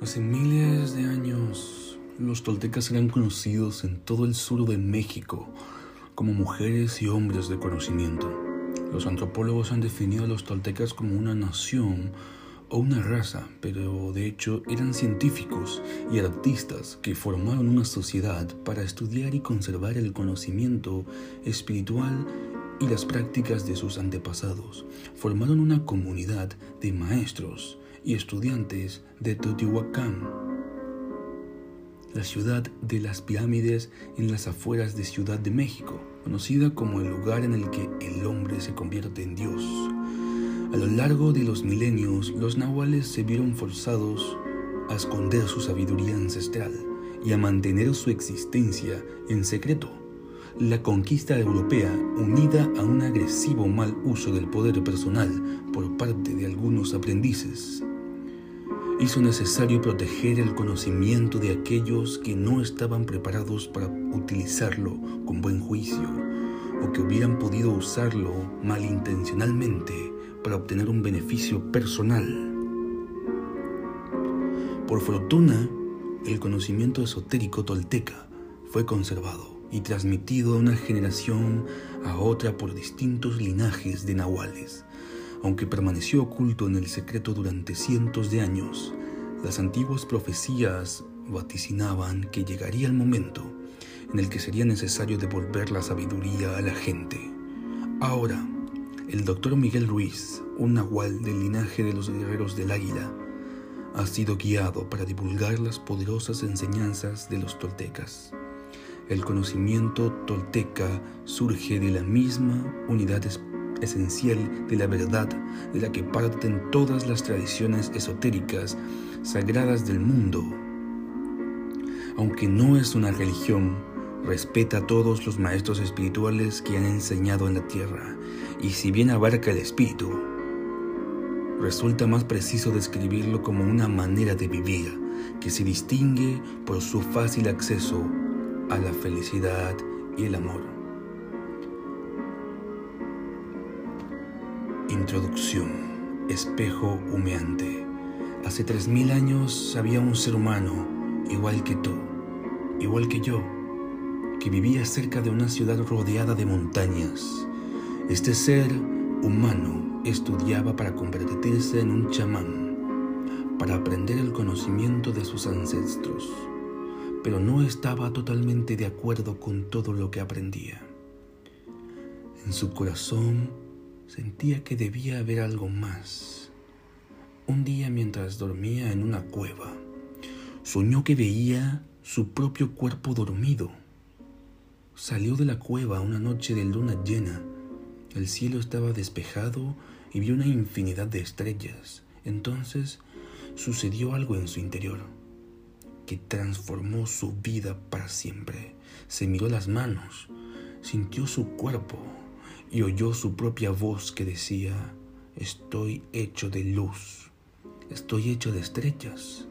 Hace miles de años, los toltecas eran conocidos en todo el sur de México como mujeres y hombres de conocimiento. Los antropólogos han definido a los toltecas como una nación o una raza, pero de hecho eran científicos y artistas que formaron una sociedad para estudiar y conservar el conocimiento espiritual y las prácticas de sus antepasados. Formaron una comunidad de maestros y estudiantes de Teotihuacán, la ciudad de las pirámides en las afueras de Ciudad de México, conocida como el lugar en el que el hombre se convierte en Dios. A lo largo de los milenios, los nahuales se vieron forzados a esconder su sabiduría ancestral y a mantener su existencia en secreto. La conquista europea, unida a un agresivo mal uso del poder personal por parte de algunos aprendices, hizo necesario proteger el conocimiento de aquellos que no estaban preparados para utilizarlo con buen juicio o que hubieran podido usarlo malintencionalmente para obtener un beneficio personal. Por fortuna, el conocimiento esotérico tolteca fue conservado y transmitido de una generación a otra por distintos linajes de nahuales aunque permaneció oculto en el secreto durante cientos de años, las antiguas profecías vaticinaban que llegaría el momento en el que sería necesario devolver la sabiduría a la gente. Ahora, el doctor Miguel Ruiz, un nahual del linaje de los guerreros del águila, ha sido guiado para divulgar las poderosas enseñanzas de los toltecas. El conocimiento tolteca surge de la misma unidad espiritual esencial de la verdad de la que parten todas las tradiciones esotéricas sagradas del mundo. Aunque no es una religión, respeta a todos los maestros espirituales que han enseñado en la tierra, y si bien abarca el espíritu, resulta más preciso describirlo como una manera de vivir que se distingue por su fácil acceso a la felicidad y el amor. Introducción. Espejo humeante. Hace tres mil años había un ser humano, igual que tú, igual que yo, que vivía cerca de una ciudad rodeada de montañas. Este ser humano estudiaba para convertirse en un chamán, para aprender el conocimiento de sus ancestros, pero no estaba totalmente de acuerdo con todo lo que aprendía. En su corazón Sentía que debía haber algo más. Un día mientras dormía en una cueva, soñó que veía su propio cuerpo dormido. Salió de la cueva una noche de luna llena. El cielo estaba despejado y vio una infinidad de estrellas. Entonces sucedió algo en su interior que transformó su vida para siempre. Se miró las manos, sintió su cuerpo, y oyó su propia voz que decía, estoy hecho de luz, estoy hecho de estrellas.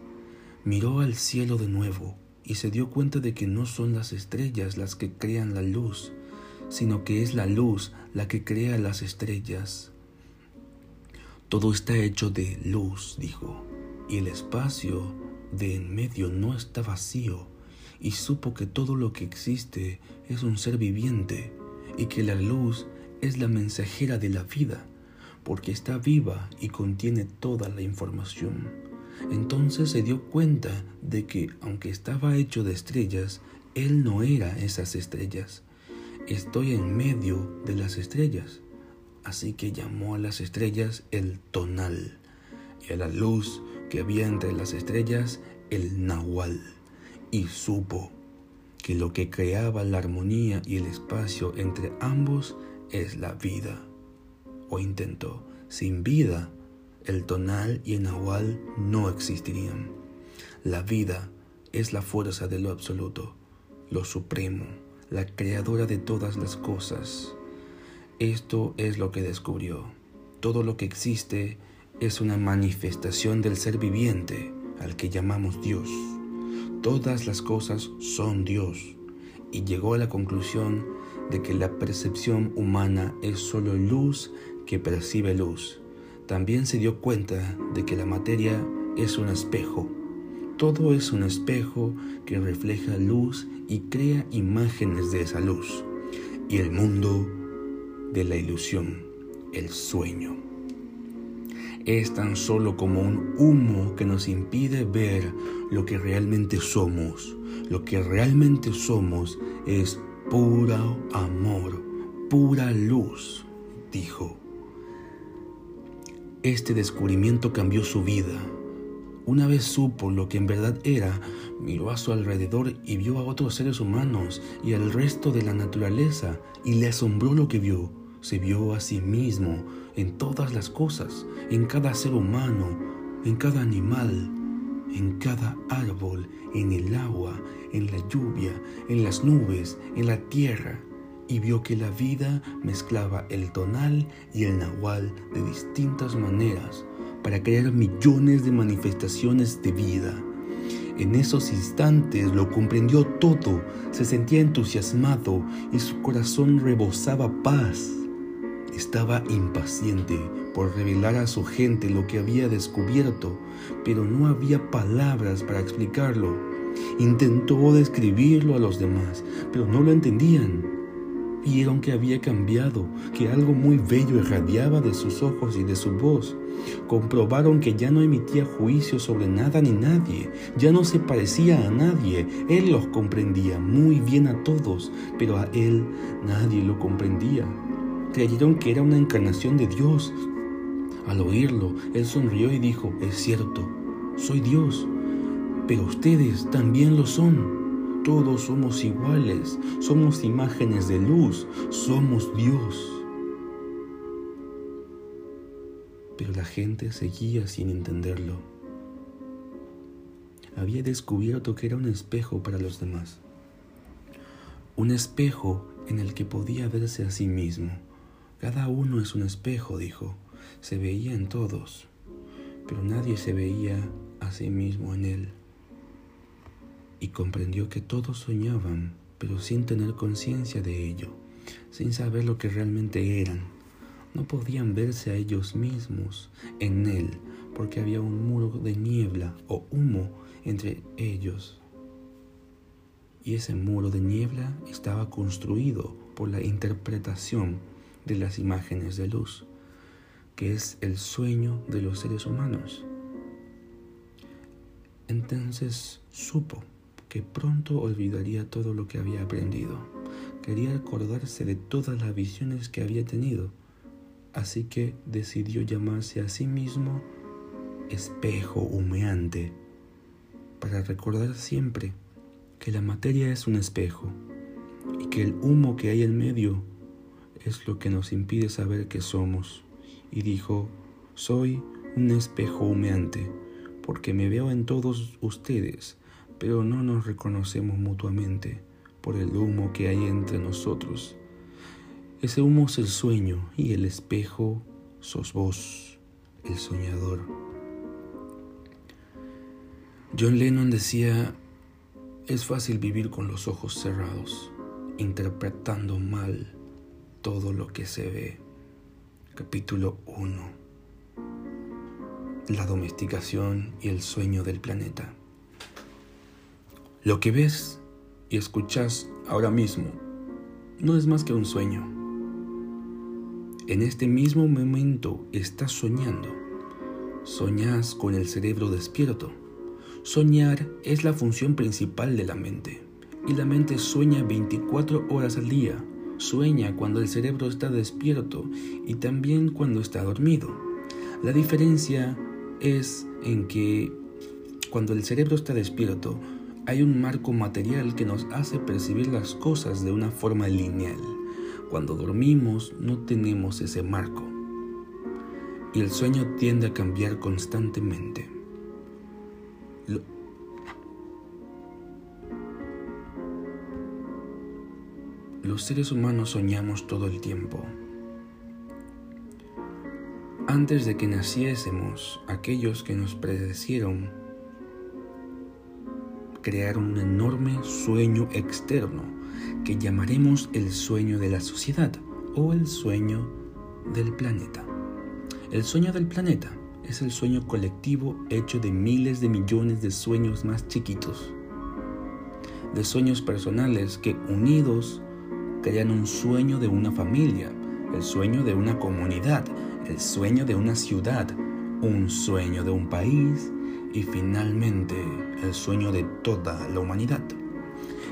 Miró al cielo de nuevo y se dio cuenta de que no son las estrellas las que crean la luz, sino que es la luz la que crea las estrellas. Todo está hecho de luz, dijo, y el espacio de en medio no está vacío, y supo que todo lo que existe es un ser viviente, y que la luz es la mensajera de la vida, porque está viva y contiene toda la información. Entonces se dio cuenta de que, aunque estaba hecho de estrellas, él no era esas estrellas. Estoy en medio de las estrellas. Así que llamó a las estrellas el tonal y a la luz que había entre las estrellas el nahual. Y supo que lo que creaba la armonía y el espacio entre ambos es la vida. O intentó, sin vida, el tonal y el nahual no existirían. La vida es la fuerza de lo absoluto, lo supremo, la creadora de todas las cosas. Esto es lo que descubrió. Todo lo que existe es una manifestación del ser viviente al que llamamos Dios. Todas las cosas son Dios. Y llegó a la conclusión de que la percepción humana es solo luz que percibe luz. También se dio cuenta de que la materia es un espejo. Todo es un espejo que refleja luz y crea imágenes de esa luz. Y el mundo de la ilusión, el sueño, es tan solo como un humo que nos impide ver lo que realmente somos. Lo que realmente somos es puro amor, pura luz, dijo. Este descubrimiento cambió su vida. Una vez supo lo que en verdad era, miró a su alrededor y vio a otros seres humanos y al resto de la naturaleza y le asombró lo que vio. Se vio a sí mismo en todas las cosas, en cada ser humano, en cada animal, en cada árbol, en el agua, en la lluvia, en las nubes, en la tierra y vio que la vida mezclaba el tonal y el nahual de distintas maneras para crear millones de manifestaciones de vida. En esos instantes lo comprendió todo, se sentía entusiasmado y su corazón rebosaba paz. Estaba impaciente por revelar a su gente lo que había descubierto, pero no había palabras para explicarlo. Intentó describirlo a los demás, pero no lo entendían. Vieron que había cambiado, que algo muy bello irradiaba de sus ojos y de su voz. Comprobaron que ya no emitía juicio sobre nada ni nadie, ya no se parecía a nadie. Él los comprendía muy bien a todos, pero a él nadie lo comprendía. Creyeron que era una encarnación de Dios. Al oírlo, él sonrió y dijo, es cierto, soy Dios, pero ustedes también lo son. Todos somos iguales, somos imágenes de luz, somos Dios. Pero la gente seguía sin entenderlo. Había descubierto que era un espejo para los demás. Un espejo en el que podía verse a sí mismo. Cada uno es un espejo, dijo. Se veía en todos, pero nadie se veía a sí mismo en él y comprendió que todos soñaban, pero sin tener conciencia de ello, sin saber lo que realmente eran. No podían verse a ellos mismos en él, porque había un muro de niebla o humo entre ellos. Y ese muro de niebla estaba construido por la interpretación de las imágenes de luz, que es el sueño de los seres humanos. Entonces supo que pronto olvidaría todo lo que había aprendido. Quería acordarse de todas las visiones que había tenido, así que decidió llamarse a sí mismo espejo humeante, para recordar siempre que la materia es un espejo y que el humo que hay en medio es lo que nos impide saber que somos. Y dijo, soy un espejo humeante, porque me veo en todos ustedes pero no nos reconocemos mutuamente por el humo que hay entre nosotros. Ese humo es el sueño y el espejo sos vos, el soñador. John Lennon decía, es fácil vivir con los ojos cerrados, interpretando mal todo lo que se ve. Capítulo 1. La domesticación y el sueño del planeta. Lo que ves y escuchas ahora mismo no es más que un sueño. En este mismo momento estás soñando. Soñas con el cerebro despierto. Soñar es la función principal de la mente. Y la mente sueña 24 horas al día. Sueña cuando el cerebro está despierto y también cuando está dormido. La diferencia es en que cuando el cerebro está despierto, hay un marco material que nos hace percibir las cosas de una forma lineal. Cuando dormimos no tenemos ese marco. Y el sueño tiende a cambiar constantemente. Los seres humanos soñamos todo el tiempo. Antes de que naciésemos, aquellos que nos predecieron crear un enorme sueño externo que llamaremos el sueño de la sociedad o el sueño del planeta. El sueño del planeta es el sueño colectivo hecho de miles de millones de sueños más chiquitos, de sueños personales que unidos crean un sueño de una familia, el sueño de una comunidad, el sueño de una ciudad, un sueño de un país y finalmente el sueño de toda la humanidad.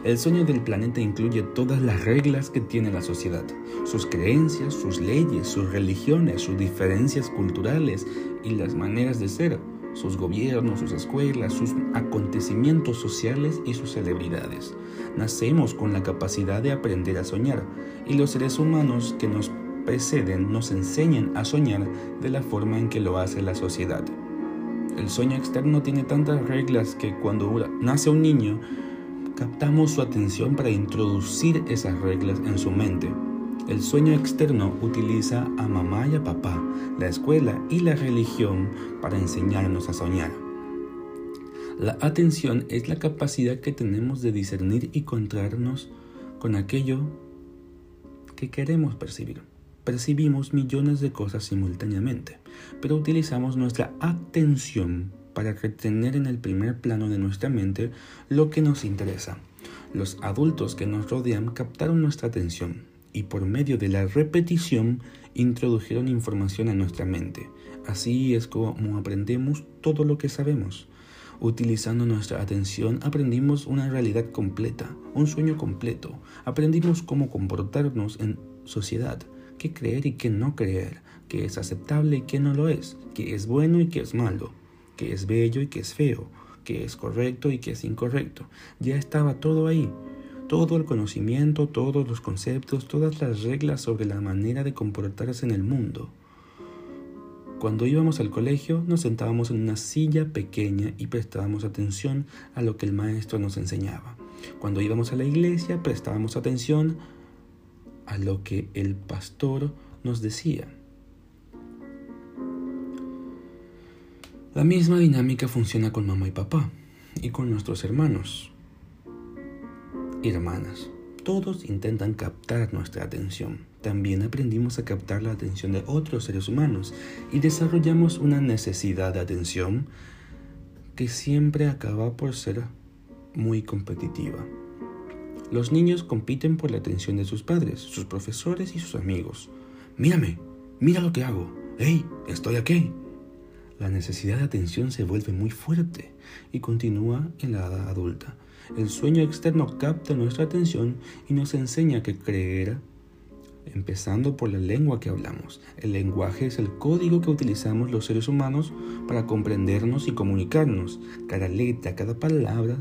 El sueño del planeta incluye todas las reglas que tiene la sociedad, sus creencias, sus leyes, sus religiones, sus diferencias culturales y las maneras de ser, sus gobiernos, sus escuelas, sus acontecimientos sociales y sus celebridades. Nacemos con la capacidad de aprender a soñar y los seres humanos que nos preceden nos enseñan a soñar de la forma en que lo hace la sociedad. El sueño externo tiene tantas reglas que cuando nace un niño, captamos su atención para introducir esas reglas en su mente. El sueño externo utiliza a mamá y a papá, la escuela y la religión para enseñarnos a soñar. La atención es la capacidad que tenemos de discernir y encontrarnos con aquello que queremos percibir. Percibimos millones de cosas simultáneamente, pero utilizamos nuestra atención para retener en el primer plano de nuestra mente lo que nos interesa. Los adultos que nos rodean captaron nuestra atención y por medio de la repetición introdujeron información a nuestra mente. Así es como aprendemos todo lo que sabemos. Utilizando nuestra atención aprendimos una realidad completa, un sueño completo. Aprendimos cómo comportarnos en sociedad, qué creer y qué no creer, qué es aceptable y qué no lo es, qué es bueno y qué es malo que es bello y que es feo, que es correcto y que es incorrecto. Ya estaba todo ahí. Todo el conocimiento, todos los conceptos, todas las reglas sobre la manera de comportarse en el mundo. Cuando íbamos al colegio nos sentábamos en una silla pequeña y prestábamos atención a lo que el maestro nos enseñaba. Cuando íbamos a la iglesia prestábamos atención a lo que el pastor nos decía. La misma dinámica funciona con mamá y papá y con nuestros hermanos y hermanas. Todos intentan captar nuestra atención. También aprendimos a captar la atención de otros seres humanos y desarrollamos una necesidad de atención que siempre acaba por ser muy competitiva. Los niños compiten por la atención de sus padres, sus profesores y sus amigos. Mírame, mira lo que hago. ¡Hey! Estoy aquí la necesidad de atención se vuelve muy fuerte y continúa en la edad adulta. El sueño externo capta nuestra atención y nos enseña que creer, empezando por la lengua que hablamos. El lenguaje es el código que utilizamos los seres humanos para comprendernos y comunicarnos. Cada letra, cada palabra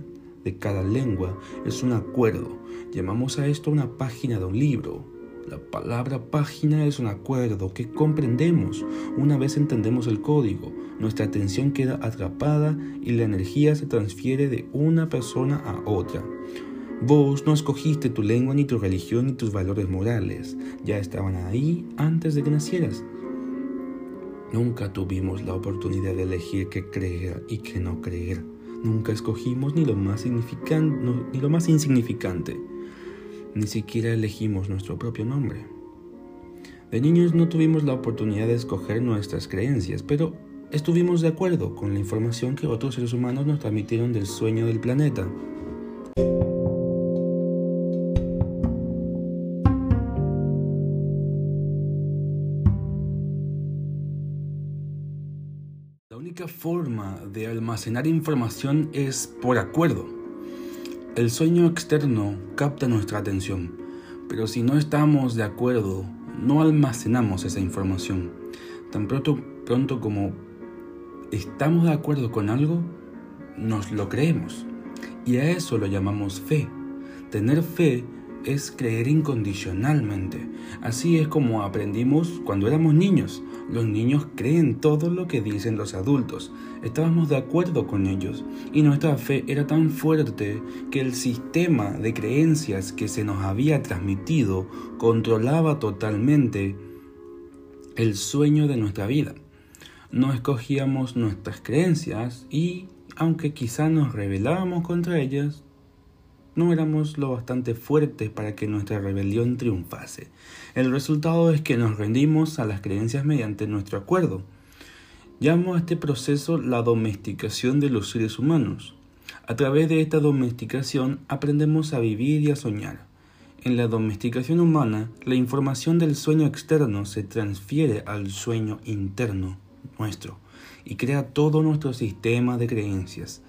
cada lengua es un acuerdo. Llamamos a esto una página de un libro, la palabra página es un acuerdo que comprendemos. Una vez entendemos el código, nuestra atención queda atrapada y la energía se transfiere de una persona a otra. Vos no escogiste tu lengua ni tu religión ni tus valores morales, ya estaban ahí antes de que nacieras. Nunca tuvimos la oportunidad de elegir qué creer y qué no creer. Nunca escogimos ni lo más, ni lo más insignificante. Ni siquiera elegimos nuestro propio nombre. De niños no tuvimos la oportunidad de escoger nuestras creencias, pero estuvimos de acuerdo con la información que otros seres humanos nos transmitieron del sueño del planeta. Forma de almacenar información es por acuerdo. El sueño externo capta nuestra atención, pero si no estamos de acuerdo, no almacenamos esa información. Tan pronto, pronto como estamos de acuerdo con algo, nos lo creemos. Y a eso lo llamamos fe. Tener fe es creer incondicionalmente. Así es como aprendimos cuando éramos niños. Los niños creen todo lo que dicen los adultos. Estábamos de acuerdo con ellos y nuestra fe era tan fuerte que el sistema de creencias que se nos había transmitido controlaba totalmente el sueño de nuestra vida. No escogíamos nuestras creencias y, aunque quizá nos rebelábamos contra ellas, no éramos lo bastante fuertes para que nuestra rebelión triunfase. El resultado es que nos rendimos a las creencias mediante nuestro acuerdo. Llamo a este proceso la domesticación de los seres humanos. A través de esta domesticación aprendemos a vivir y a soñar. En la domesticación humana, la información del sueño externo se transfiere al sueño interno nuestro y crea todo nuestro sistema de creencias.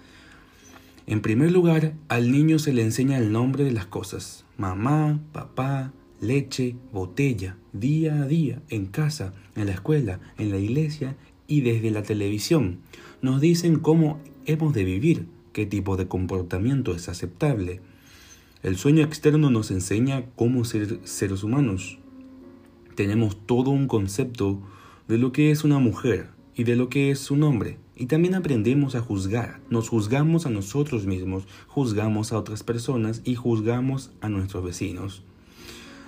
En primer lugar, al niño se le enseña el nombre de las cosas, mamá, papá, leche, botella, día a día, en casa, en la escuela, en la iglesia y desde la televisión. Nos dicen cómo hemos de vivir, qué tipo de comportamiento es aceptable, el sueño externo nos enseña cómo ser seres humanos. Tenemos todo un concepto de lo que es una mujer y de lo que es un hombre. Y también aprendemos a juzgar. Nos juzgamos a nosotros mismos, juzgamos a otras personas y juzgamos a nuestros vecinos.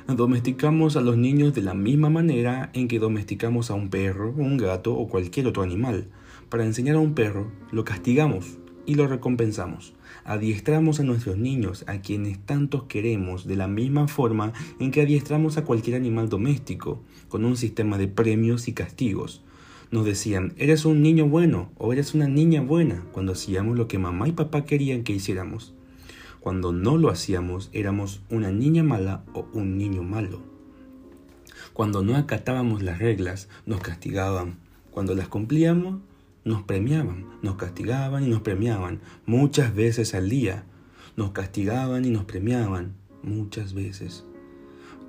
Domesticamos a los niños de la misma manera en que domesticamos a un perro, un gato o cualquier otro animal. Para enseñar a un perro, lo castigamos y lo recompensamos. Adiestramos a nuestros niños, a quienes tantos queremos, de la misma forma en que adiestramos a cualquier animal doméstico, con un sistema de premios y castigos. Nos decían, eres un niño bueno o eres una niña buena cuando hacíamos lo que mamá y papá querían que hiciéramos. Cuando no lo hacíamos, éramos una niña mala o un niño malo. Cuando no acatábamos las reglas, nos castigaban. Cuando las cumplíamos, nos premiaban, nos castigaban y nos premiaban muchas veces al día. Nos castigaban y nos premiaban muchas veces.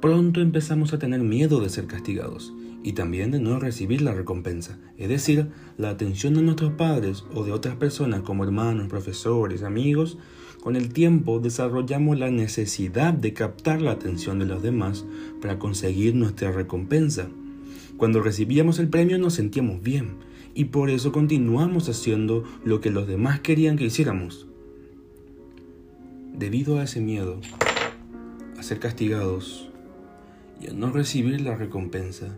Pronto empezamos a tener miedo de ser castigados y también de no recibir la recompensa, es decir, la atención de nuestros padres o de otras personas como hermanos, profesores, amigos. Con el tiempo desarrollamos la necesidad de captar la atención de los demás para conseguir nuestra recompensa. Cuando recibíamos el premio nos sentíamos bien, y por eso continuamos haciendo lo que los demás querían que hiciéramos. Debido a ese miedo, a ser castigados y a no recibir la recompensa,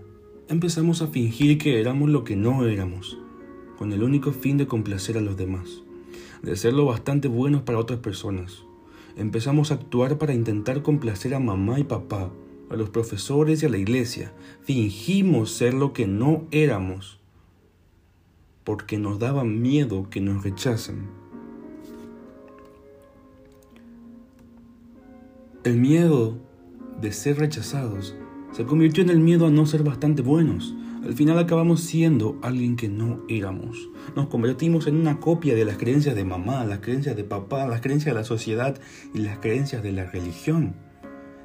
empezamos a fingir que éramos lo que no éramos, con el único fin de complacer a los demás, de ser lo bastante buenos para otras personas. Empezamos a actuar para intentar complacer a mamá y papá, a los profesores y a la iglesia. Fingimos ser lo que no éramos porque nos daba miedo que nos rechacen. El miedo de ser rechazados se convirtió en el miedo a no ser bastante buenos. Al final acabamos siendo alguien que no éramos. Nos convertimos en una copia de las creencias de mamá, las creencias de papá, las creencias de la sociedad y las creencias de la religión.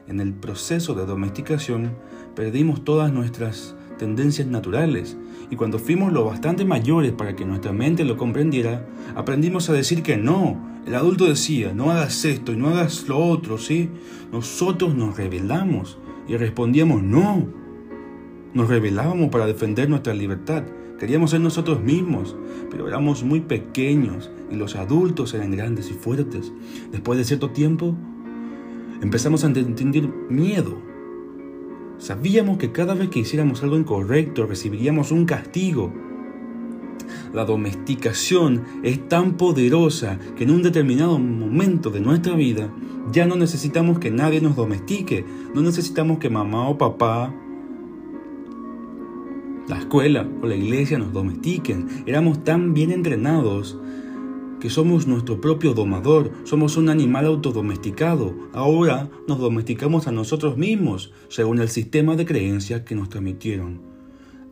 En el proceso de domesticación perdimos todas nuestras tendencias naturales y cuando fuimos lo bastante mayores para que nuestra mente lo comprendiera, aprendimos a decir que no. El adulto decía, no hagas esto y no hagas lo otro, ¿sí? Nosotros nos rebelamos y respondíamos no. Nos rebelábamos para defender nuestra libertad. Queríamos ser nosotros mismos, pero éramos muy pequeños y los adultos eran grandes y fuertes. Después de cierto tiempo, empezamos a entender miedo Sabíamos que cada vez que hiciéramos algo incorrecto recibiríamos un castigo. La domesticación es tan poderosa que en un determinado momento de nuestra vida ya no necesitamos que nadie nos domestique, no necesitamos que mamá o papá, la escuela o la iglesia nos domestiquen. Éramos tan bien entrenados que somos nuestro propio domador, somos un animal autodomesticado. Ahora nos domesticamos a nosotros mismos, según el sistema de creencias que nos transmitieron.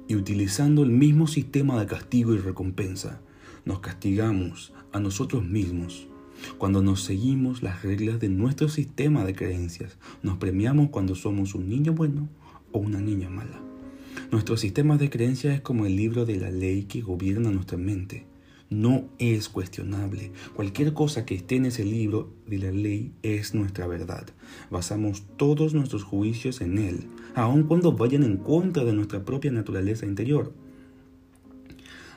Y utilizando el mismo sistema de castigo y recompensa, nos castigamos a nosotros mismos. Cuando nos seguimos las reglas de nuestro sistema de creencias, nos premiamos cuando somos un niño bueno o una niña mala. Nuestro sistema de creencias es como el libro de la ley que gobierna nuestra mente no es cuestionable. Cualquier cosa que esté en ese libro de la ley es nuestra verdad. Basamos todos nuestros juicios en él, aun cuando vayan en contra de nuestra propia naturaleza interior.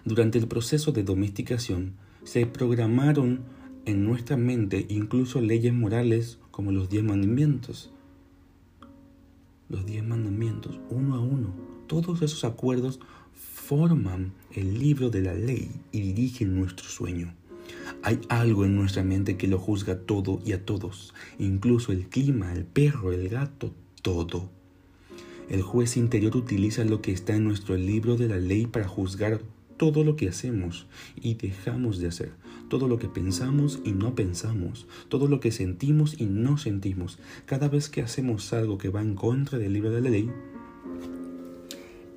Durante el proceso de domesticación, se programaron en nuestra mente incluso leyes morales como los diez mandamientos. Los diez mandamientos, uno a uno. Todos esos acuerdos forman el libro de la ley y dirigen nuestro sueño. Hay algo en nuestra mente que lo juzga todo y a todos, incluso el clima, el perro, el gato, todo. El juez interior utiliza lo que está en nuestro libro de la ley para juzgar todo lo que hacemos y dejamos de hacer, todo lo que pensamos y no pensamos, todo lo que sentimos y no sentimos. Cada vez que hacemos algo que va en contra del libro de la ley,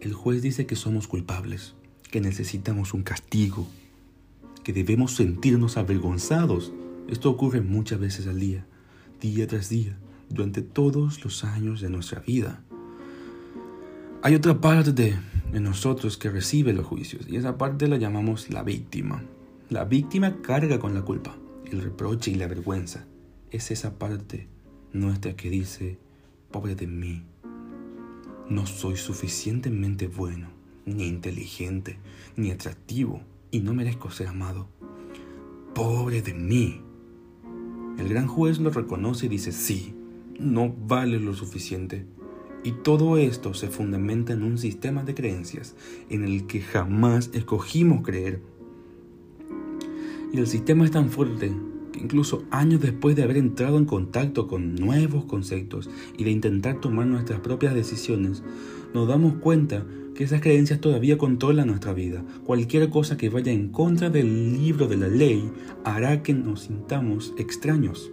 el juez dice que somos culpables, que necesitamos un castigo, que debemos sentirnos avergonzados. Esto ocurre muchas veces al día, día tras día, durante todos los años de nuestra vida. Hay otra parte de, nosotros que recibe los juicios y esa parte la llamamos la víctima. La víctima carga con la culpa, el reproche y la vergüenza. Es esa parte nuestra que dice, pobre de mí, no soy suficientemente bueno, ni inteligente, ni atractivo, y no merezco ser amado. Pobre de mí. El gran juez lo reconoce y dice, sí, no vale lo suficiente. Y todo esto se fundamenta en un sistema de creencias en el que jamás escogimos creer. Y el sistema es tan fuerte incluso años después de haber entrado en contacto con nuevos conceptos y de intentar tomar nuestras propias decisiones, nos damos cuenta que esas creencias todavía controlan nuestra vida. Cualquier cosa que vaya en contra del libro de la ley hará que nos sintamos extraños.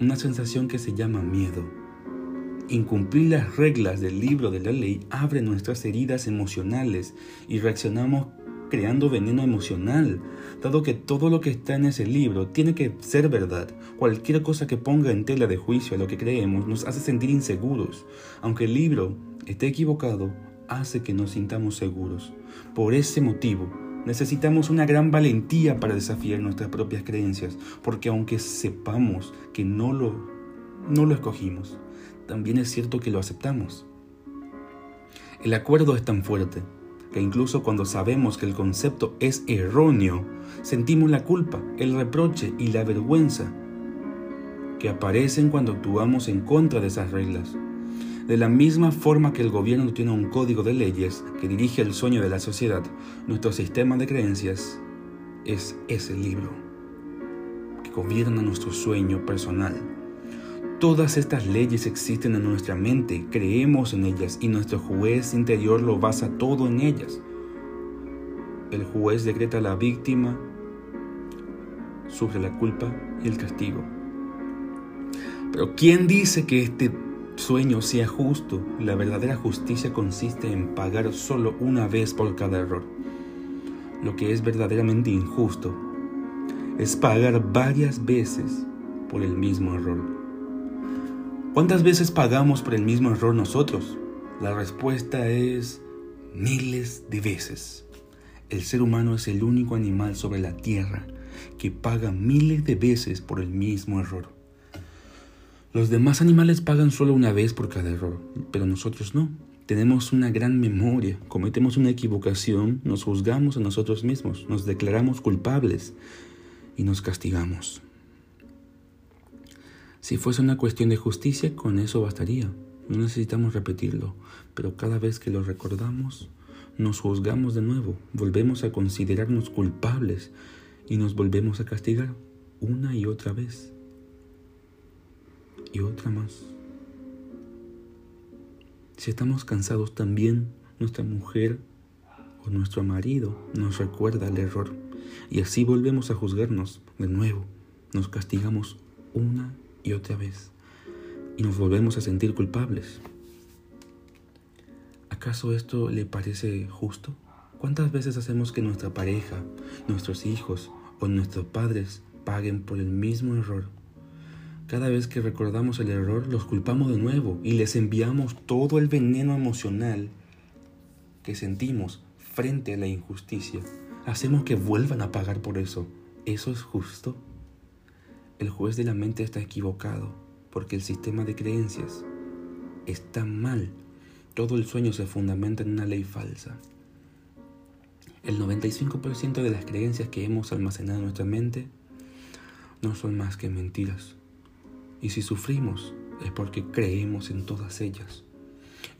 Una sensación que se llama miedo Incumplir las reglas del libro de la ley abre nuestras heridas emocionales y reaccionamos creando veneno emocional, dado que todo lo que está en ese libro tiene que ser verdad. Cualquier cosa que ponga en tela de juicio a lo que creemos nos hace sentir inseguros. Aunque el libro esté equivocado, hace que nos sintamos seguros. Por ese motivo, necesitamos una gran valentía para desafiar nuestras propias creencias, porque aunque sepamos que no lo, no lo escogimos, también es cierto que lo aceptamos. El acuerdo es tan fuerte que incluso cuando sabemos que el concepto es erróneo, sentimos la culpa, el reproche y la vergüenza que aparecen cuando actuamos en contra de esas reglas. De la misma forma que el gobierno tiene un código de leyes que dirige el sueño de la sociedad, nuestro sistema de creencias es ese libro que gobierna nuestro sueño personal Todas estas leyes existen en nuestra mente, creemos en ellas y nuestro juez interior lo basa todo en ellas. El juez decreta a la víctima sobre la culpa y el castigo. Pero ¿quién dice que este sueño sea justo? La verdadera justicia consiste en pagar solo una vez por cada error. Lo que es verdaderamente injusto es pagar varias veces por el mismo error. ¿Cuántas veces pagamos por el mismo error nosotros? La respuesta es miles de veces. El ser humano es el único animal sobre la tierra que paga miles de veces por el mismo error. Los demás animales pagan solo una vez por cada error, pero nosotros no. Tenemos una gran memoria, cometemos una equivocación, nos juzgamos a nosotros mismos, nos declaramos culpables y nos castigamos. Si fuese una cuestión de justicia, con eso bastaría. No necesitamos repetirlo, pero cada vez que lo recordamos, nos juzgamos de nuevo, volvemos a considerarnos culpables y nos volvemos a castigar una y otra vez. Y otra más. Si estamos cansados también, nuestra mujer o nuestro marido nos recuerda el error y así volvemos a juzgarnos de nuevo. Nos castigamos una y otra vez y nos volvemos a sentir culpables. ¿Acaso esto le parece justo? ¿Cuántas veces hacemos que nuestra pareja, nuestros hijos o nuestros padres paguen por el mismo error? Cada vez que recordamos el error, los culpamos de nuevo y les enviamos todo el veneno emocional que sentimos frente a la injusticia. Hacemos que vuelvan a pagar por eso. ¿Eso es justo? El juez de la mente está equivocado porque el sistema de creencias está mal. Todo el sueño se fundamenta en una ley falsa. El 95% de las creencias que hemos almacenado en nuestra mente no son más que mentiras. Y si sufrimos es porque creemos en todas ellas.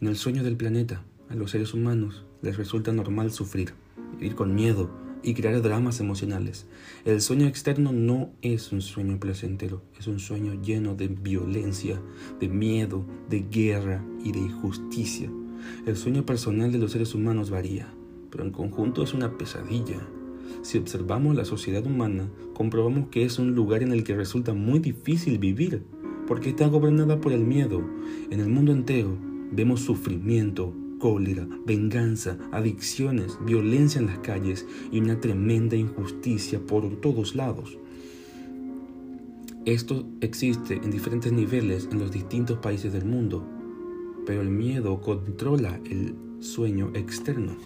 En el sueño del planeta, a los seres humanos les resulta normal sufrir, vivir con miedo, y crear dramas emocionales. El sueño externo no es un sueño placentero, es un sueño lleno de violencia, de miedo, de guerra y de injusticia. El sueño personal de los seres humanos varía. pero en conjunto es una pesadilla. Si observamos la sociedad humana, comprobamos que es un lugar en el que resulta muy difícil vivir, porque está gobernada por el miedo. En el mundo entero vemos sufrimiento, cólera, venganza, adicciones, violencia en las calles y una tremenda injusticia por todos lados. Esto existe en diferentes niveles en los distintos países del mundo, pero el miedo controla el sueño externo.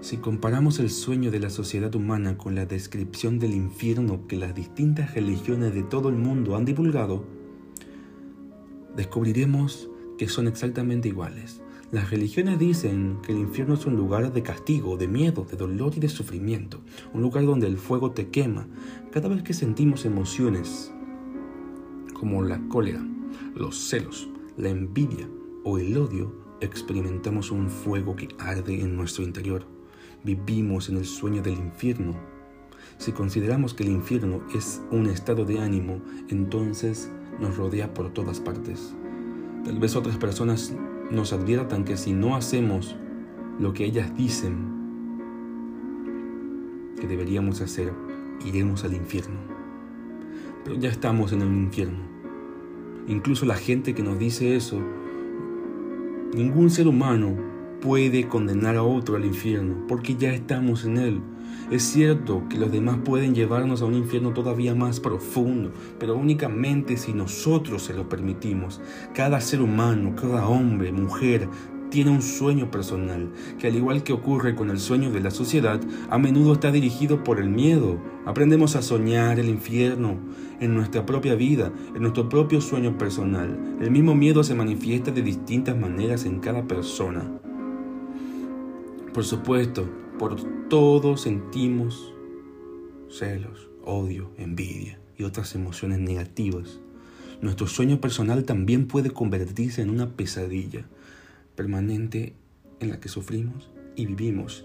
Si comparamos el sueño de la sociedad humana con la descripción del infierno que las distintas religiones de todo el mundo han divulgado, descubriremos que son exactamente iguales. Las religiones dicen que el infierno es un lugar de castigo, de miedo, de dolor y de sufrimiento, un lugar donde el fuego te quema. Cada vez que sentimos emociones como la cólera, los celos, la envidia o el odio, experimentamos un fuego que arde en nuestro interior. Vivimos en el sueño del infierno. Si consideramos que el infierno es un estado de ánimo, entonces nos rodea por todas partes. Tal vez otras personas nos adviertan que si no hacemos lo que ellas dicen que deberíamos hacer, iremos al infierno. Pero ya estamos en el infierno. Incluso la gente que nos dice eso, ningún ser humano puede condenar a otro al infierno, porque ya estamos en él. Es cierto que los demás pueden llevarnos a un infierno todavía más profundo, pero únicamente si nosotros se lo permitimos. Cada ser humano, cada hombre, mujer, tiene un sueño personal, que al igual que ocurre con el sueño de la sociedad, a menudo está dirigido por el miedo. Aprendemos a soñar el infierno en nuestra propia vida, en nuestro propio sueño personal. El mismo miedo se manifiesta de distintas maneras en cada persona. Por supuesto, por todo sentimos celos, odio, envidia y otras emociones negativas. Nuestro sueño personal también puede convertirse en una pesadilla permanente en la que sufrimos y vivimos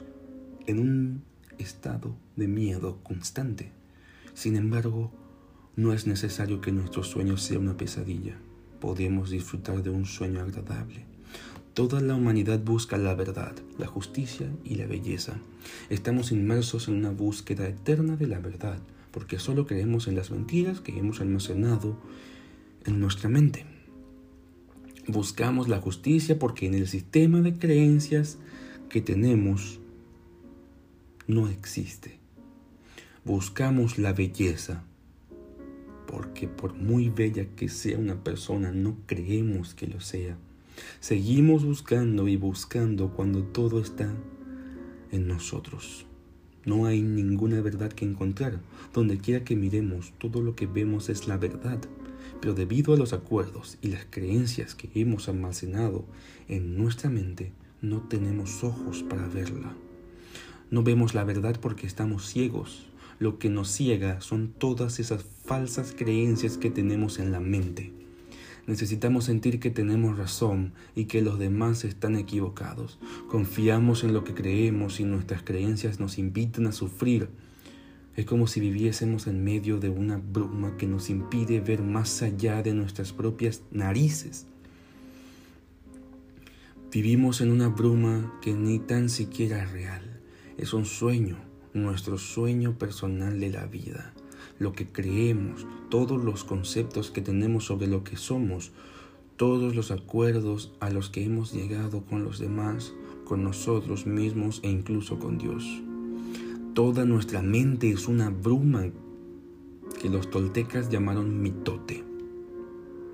en un estado de miedo constante. Sin embargo, no es necesario que nuestro sueño sea una pesadilla. Podemos disfrutar de un sueño agradable Toda la humanidad busca la verdad, la justicia y la belleza. Estamos inmersos en una búsqueda eterna de la verdad, porque solo creemos en las mentiras que hemos almacenado en nuestra mente. Buscamos la justicia porque en el sistema de creencias que tenemos no existe. Buscamos la belleza porque por muy bella que sea una persona no creemos que lo sea. Seguimos buscando y buscando cuando todo está en nosotros. No hay ninguna verdad que encontrar. Donde quiera que miremos, todo lo que vemos es la verdad. Pero debido a los acuerdos y las creencias que hemos almacenado en nuestra mente, no tenemos ojos para verla. No vemos la verdad porque estamos ciegos. Lo que nos ciega son todas esas falsas creencias que tenemos en la mente. Necesitamos sentir que tenemos razón y que los demás están equivocados. Confiamos en lo que creemos y nuestras creencias nos invitan a sufrir. Es como si viviésemos en medio de una bruma que nos impide ver más allá de nuestras propias narices. Vivimos en una bruma que ni tan siquiera es real. Es un sueño, nuestro sueño personal de la vida lo que creemos, todos los conceptos que tenemos sobre lo que somos, todos los acuerdos a los que hemos llegado con los demás, con nosotros mismos e incluso con Dios. Toda nuestra mente es una bruma que los toltecas llamaron mitote.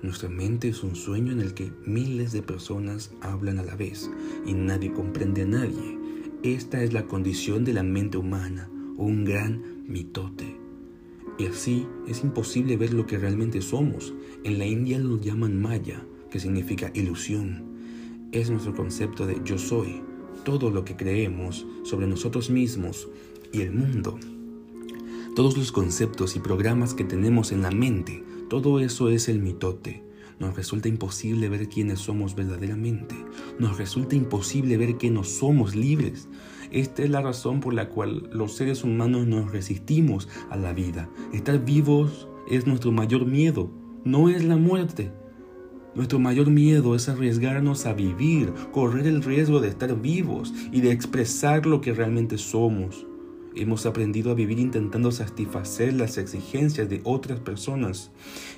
Nuestra mente es un sueño en el que miles de personas hablan a la vez y nadie comprende a nadie. Esta es la condición de la mente humana, un gran mitote. Y así es imposible ver lo que realmente somos. En la India lo llaman Maya, que significa ilusión. Es nuestro concepto de yo soy, todo lo que creemos sobre nosotros mismos y el mundo. Todos los conceptos y programas que tenemos en la mente, todo eso es el mitote. Nos resulta imposible ver quiénes somos verdaderamente. Nos resulta imposible ver que no somos libres. Esta es la razón por la cual los seres humanos nos resistimos a la vida. Estar vivos es nuestro mayor miedo, no es la muerte. Nuestro mayor miedo es arriesgarnos a vivir, correr el riesgo de estar vivos y de expresar lo que realmente somos. Hemos aprendido a vivir intentando satisfacer las exigencias de otras personas.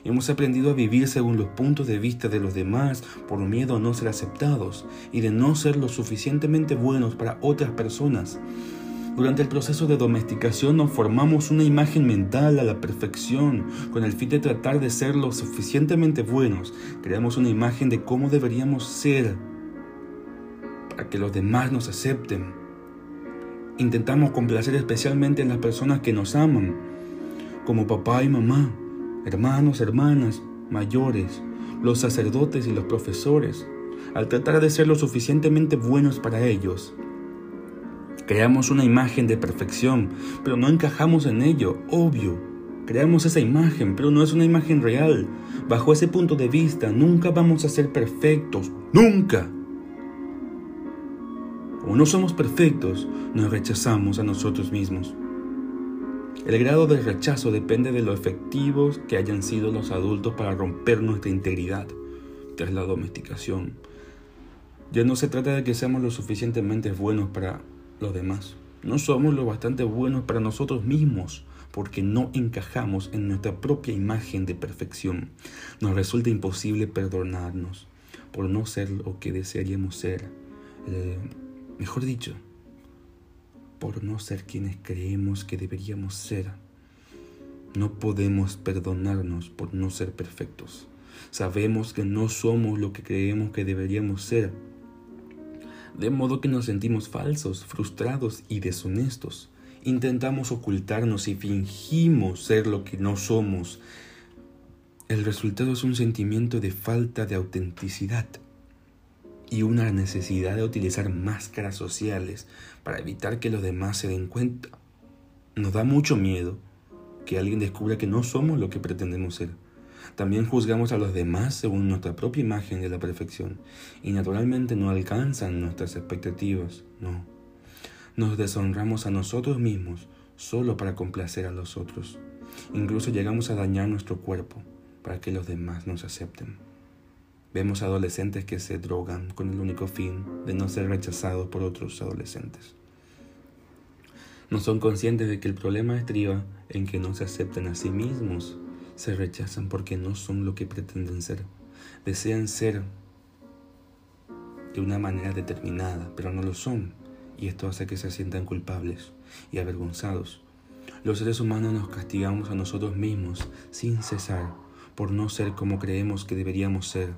Hemos aprendido a vivir según los puntos de vista de los demás por miedo a no ser aceptados y de no ser lo suficientemente buenos para otras personas. Durante el proceso de domesticación nos formamos una imagen mental a la perfección con el fin de tratar de ser lo suficientemente buenos. Creamos una imagen de cómo deberíamos ser para que los demás nos acepten. Intentamos complacer especialmente a las personas que nos aman, como papá y mamá, hermanos, hermanas, mayores, los sacerdotes y los profesores, al tratar de ser lo suficientemente buenos para ellos. Creamos una imagen de perfección, pero no encajamos en ello, obvio. Creamos esa imagen, pero no es una imagen real. Bajo ese punto de vista, nunca vamos a ser perfectos, nunca. Como no somos perfectos, nos rechazamos a nosotros mismos. El grado de rechazo depende de lo efectivos que hayan sido los adultos para romper nuestra integridad tras la domesticación. Ya no se trata de que seamos lo suficientemente buenos para los demás. No somos lo bastante buenos para nosotros mismos porque no encajamos en nuestra propia imagen de perfección. Nos resulta imposible perdonarnos por no ser lo que desearíamos ser. Eh, mejor dicho, por no ser quienes creemos que deberíamos ser. No podemos perdonarnos por no ser perfectos. Sabemos que no somos lo que creemos que deberíamos ser. De modo que nos sentimos falsos, frustrados y deshonestos. Intentamos ocultarnos y fingimos ser lo que no somos. El resultado es un sentimiento de falta de autenticidad y una necesidad de utilizar máscaras sociales para evitar que los demás se den cuenta. Nos da mucho miedo que alguien descubra que no somos lo que pretendemos ser. También juzgamos a los demás según nuestra propia imagen de la perfección y naturalmente no alcanzan nuestras expectativas, no. Nos deshonramos a nosotros mismos solo para complacer a los otros. Incluso llegamos a dañar nuestro cuerpo para que los demás nos acepten. Vemos adolescentes que se drogan con el único fin de no ser rechazados por otros adolescentes. No son conscientes de que el problema estriba en que no se aceptan a sí mismos, se rechazan porque no son lo que pretenden ser. Desean ser de una manera determinada, pero no lo son, y esto hace que se sientan culpables y avergonzados. Los seres humanos nos castigamos a nosotros mismos sin cesar por no ser como creemos que deberíamos ser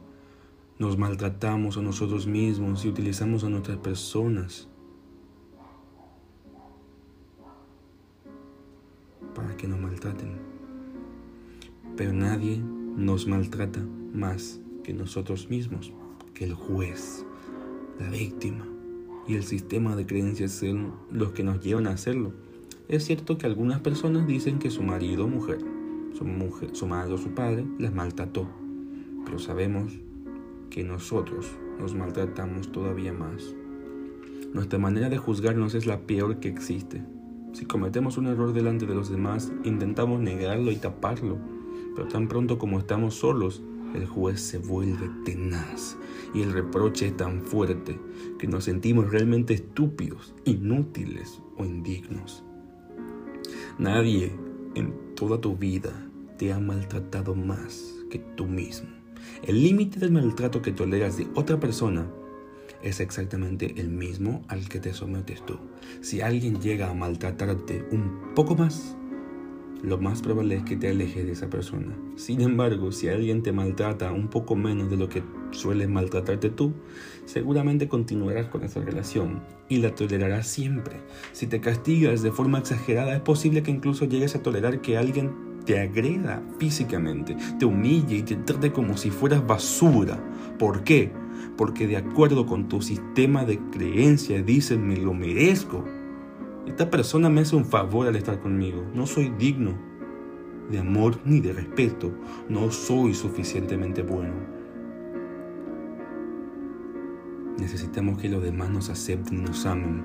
nos maltratamos a nosotros mismos y utilizamos a nuestras personas para que nos maltraten. Pero nadie nos maltrata más que nosotros mismos, que el juez, la víctima y el sistema de creencias son los que nos llevan a hacerlo. Es cierto que algunas personas dicen que su marido o mujer, su, mujer, su madre o su padre las maltrató, pero sabemos que nosotros nos maltratamos todavía más. Nuestra manera de juzgarnos es la peor que existe. Si cometemos un error delante de los demás, intentamos negarlo y taparlo, pero tan pronto como estamos solos, el juez se vuelve tenaz y el reproche es tan fuerte que nos sentimos realmente estúpidos, inútiles o indignos. Nadie en toda tu vida te ha maltratado más que tú mismo. El límite del maltrato que toleras de otra persona es exactamente el mismo al que te sometes tú. Si alguien llega a maltratarte un poco más, lo más probable es que te alejes de esa persona. Sin embargo, si alguien te maltrata un poco menos de lo que sueles maltratarte tú, seguramente continuarás con esa relación y la tolerarás siempre. Si te castigas de forma exagerada, es posible que incluso llegues a tolerar que alguien te agreda físicamente, te humille y te trate como si fueras basura. ¿Por qué? Porque de acuerdo con tu sistema de creencias dices me lo merezco. Esta persona me hace un favor al estar conmigo. No soy digno de amor ni de respeto. No soy suficientemente bueno. Necesitamos que los demás nos acepten y nos amen,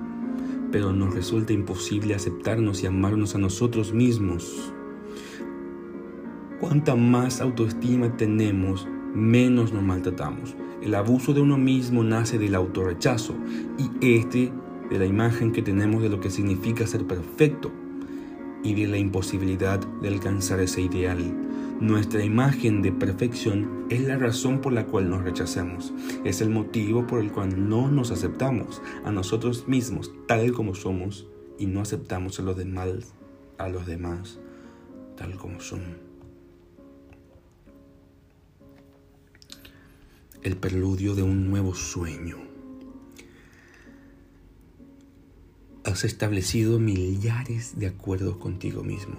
pero nos resulta imposible aceptarnos y amarnos a nosotros mismos. Cuanta más autoestima tenemos, menos nos maltratamos. El abuso de uno mismo nace del autorrechazo y este de la imagen que tenemos de lo que significa ser perfecto y de la imposibilidad de alcanzar ese ideal. Nuestra imagen de perfección es la razón por la cual nos rechazamos. Es el motivo por el cual no nos aceptamos a nosotros mismos tal como somos y no aceptamos a los demás, a los demás tal como son. El preludio de un nuevo sueño. Has establecido millares de acuerdos contigo mismo,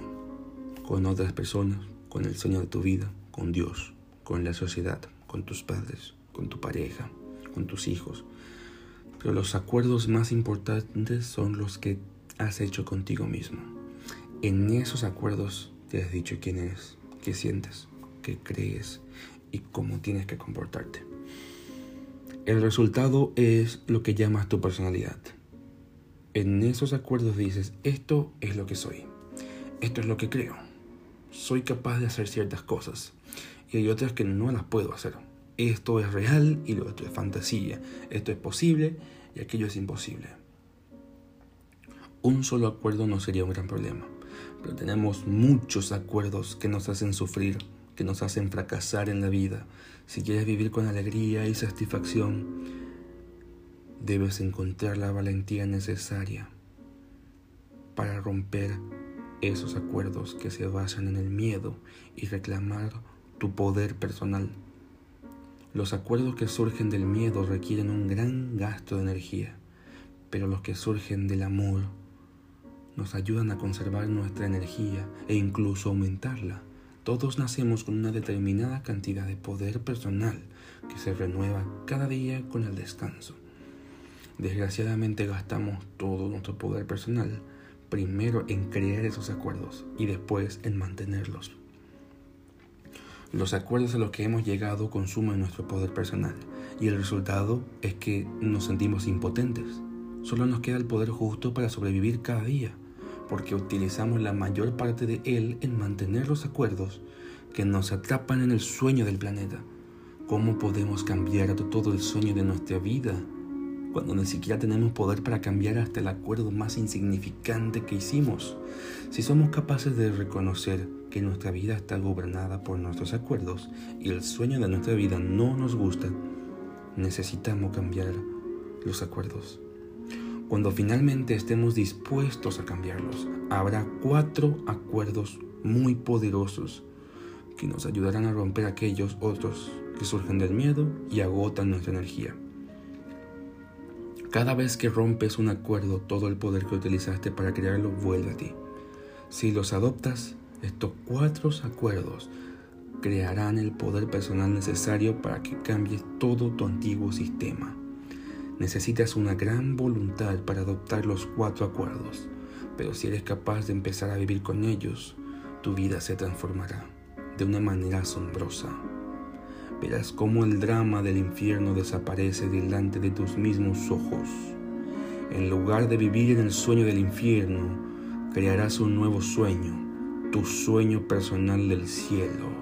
con otras personas, con el sueño de tu vida, con Dios, con la sociedad, con tus padres, con tu pareja, con tus hijos. Pero los acuerdos más importantes son los que has hecho contigo mismo. En esos acuerdos te has dicho quién eres, qué sientes, qué crees y cómo tienes que comportarte. El resultado es lo que llamas tu personalidad. En esos acuerdos dices, esto es lo que soy, esto es lo que creo, soy capaz de hacer ciertas cosas y hay otras que no las puedo hacer. Esto es real y lo otro es fantasía, esto es posible y aquello es imposible. Un solo acuerdo no sería un gran problema, pero tenemos muchos acuerdos que nos hacen sufrir que nos hacen fracasar en la vida. Si quieres vivir con alegría y satisfacción, debes encontrar la valentía necesaria para romper esos acuerdos que se basan en el miedo y reclamar tu poder personal. Los acuerdos que surgen del miedo requieren un gran gasto de energía, pero los que surgen del amor nos ayudan a conservar nuestra energía e incluso aumentarla. Todos nacemos con una determinada cantidad de poder personal que se renueva cada día con el descanso. Desgraciadamente gastamos todo nuestro poder personal primero en crear esos acuerdos y después en mantenerlos. Los acuerdos a los que hemos llegado consumen nuestro poder personal y el resultado es que nos sentimos impotentes. Solo nos queda el poder justo para sobrevivir cada día porque utilizamos la mayor parte de él en mantener los acuerdos que nos atrapan en el sueño del planeta. ¿Cómo podemos cambiar todo el sueño de nuestra vida cuando ni siquiera tenemos poder para cambiar hasta el acuerdo más insignificante que hicimos? Si somos capaces de reconocer que nuestra vida está gobernada por nuestros acuerdos y el sueño de nuestra vida no nos gusta, necesitamos cambiar los acuerdos. Cuando finalmente estemos dispuestos a cambiarlos, habrá cuatro acuerdos muy poderosos que nos ayudarán a romper aquellos otros que surgen del miedo y agotan nuestra energía. Cada vez que rompes un acuerdo, todo el poder que utilizaste para crearlo vuelve a ti. Si los adoptas, estos cuatro acuerdos crearán el poder personal necesario para que cambies todo tu antiguo sistema. Necesitas una gran voluntad para adoptar los cuatro acuerdos, pero si eres capaz de empezar a vivir con ellos, tu vida se transformará de una manera asombrosa. Verás cómo el drama del infierno desaparece delante de tus mismos ojos. En lugar de vivir en el sueño del infierno, crearás un nuevo sueño, tu sueño personal del cielo.